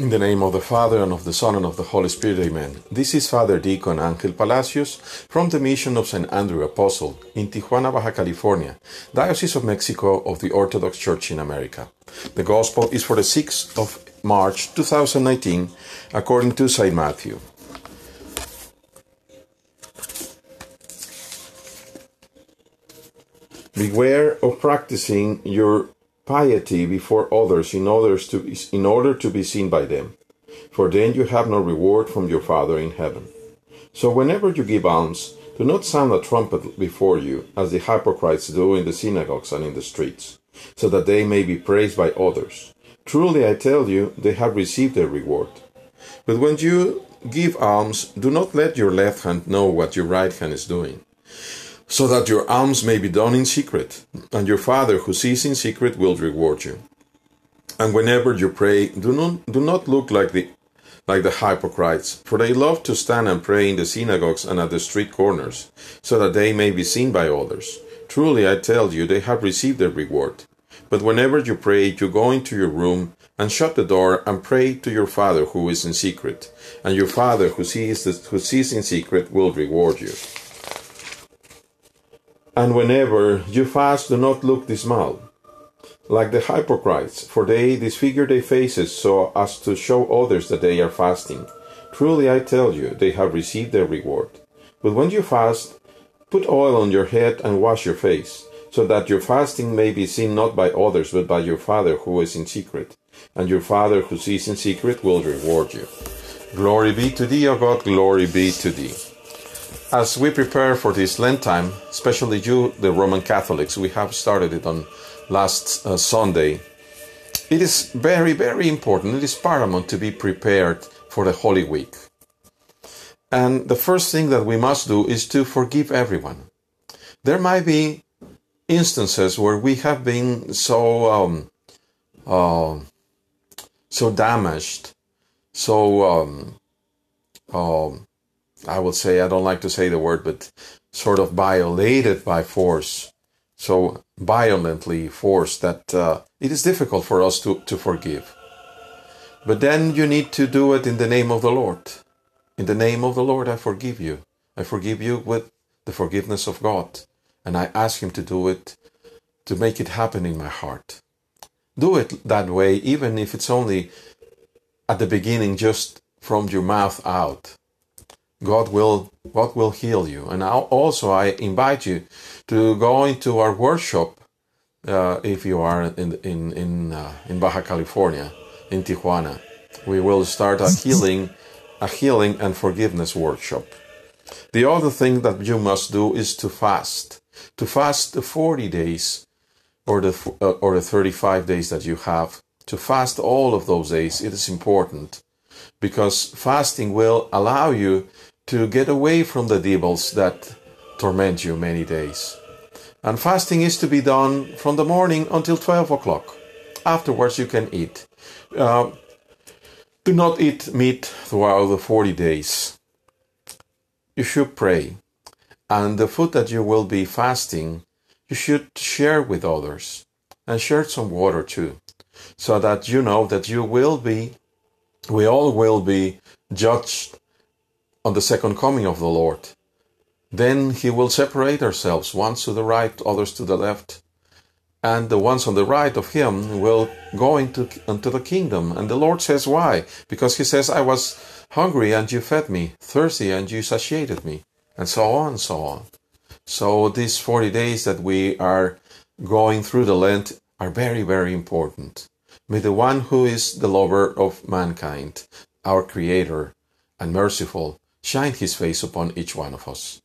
In the name of the Father, and of the Son, and of the Holy Spirit, amen. This is Father Deacon Angel Palacios from the Mission of St. Andrew Apostle in Tijuana, Baja California, Diocese of Mexico of the Orthodox Church in America. The Gospel is for the 6th of March 2019, according to St. Matthew. Beware of practicing your piety before others in, others to, in order to be seen by them, for then you have no reward from your Father in heaven. So whenever you give alms, do not sound a trumpet before you, as the hypocrites do in the synagogues and in the streets, so that they may be praised by others. Truly I tell you, they have received their reward. But when you give alms, do not let your left hand know what your right hand is doing so that your alms may be done in secret, and your Father who sees in secret will reward you. And whenever you pray, do not, do not look like the like the hypocrites, for they love to stand and pray in the synagogues and at the street corners, so that they may be seen by others. Truly I tell you, they have received their reward. But whenever you pray, you go into your room and shut the door and pray to your Father who is in secret, and your Father who sees, the, who sees in secret will reward you. And whenever you fast, do not look dismal, like the hypocrites, for they disfigure their faces so as to show others that they are fasting. Truly I tell you, they have received their reward. But when you fast, put oil on your head and wash your face, so that your fasting may be seen not by others, but by your Father who is in secret. And your Father who sees in secret will reward you. Glory be to thee, O God, glory be to thee. As we prepare for this Lent time, especially you, the Roman Catholics, we have started it on last uh, Sunday. It is very, very important. It is paramount to be prepared for the Holy Week. And the first thing that we must do is to forgive everyone. There might be instances where we have been so um, uh, so damaged, so um, um I would say, I don't like to say the word, but sort of violated by force, so violently forced that uh, it is difficult for us to, to forgive. But then you need to do it in the name of the Lord. In the name of the Lord, I forgive you. I forgive you with the forgiveness of God. And I ask Him to do it, to make it happen in my heart. Do it that way, even if it's only at the beginning, just from your mouth out. God will God will heal you. And also I invite you to go into our workshop uh, if you are in in in uh, in Baja California, in Tijuana. We will start a healing a healing and forgiveness workshop. The other thing that you must do is to fast. To fast the 40 days or the uh, or the 35 days that you have. To fast all of those days, it is important because fasting will allow you to get away from the devils that torment you many days. And fasting is to be done from the morning until 12 o'clock. Afterwards, you can eat. Uh, do not eat meat throughout the 40 days. You should pray. And the food that you will be fasting, you should share with others. And share some water too. So that you know that you will be, we all will be judged on the second coming of the Lord. Then he will separate ourselves, ones to the right, others to the left. And the ones on the right of him will go into, into the kingdom. And the Lord says, Why? Because he says, I was hungry and you fed me, thirsty and you satiated me, and so on and so on. So these 40 days that we are going through the Lent are very, very important. May the one who is the lover of mankind, our Creator, and merciful, shine his face upon each one of us.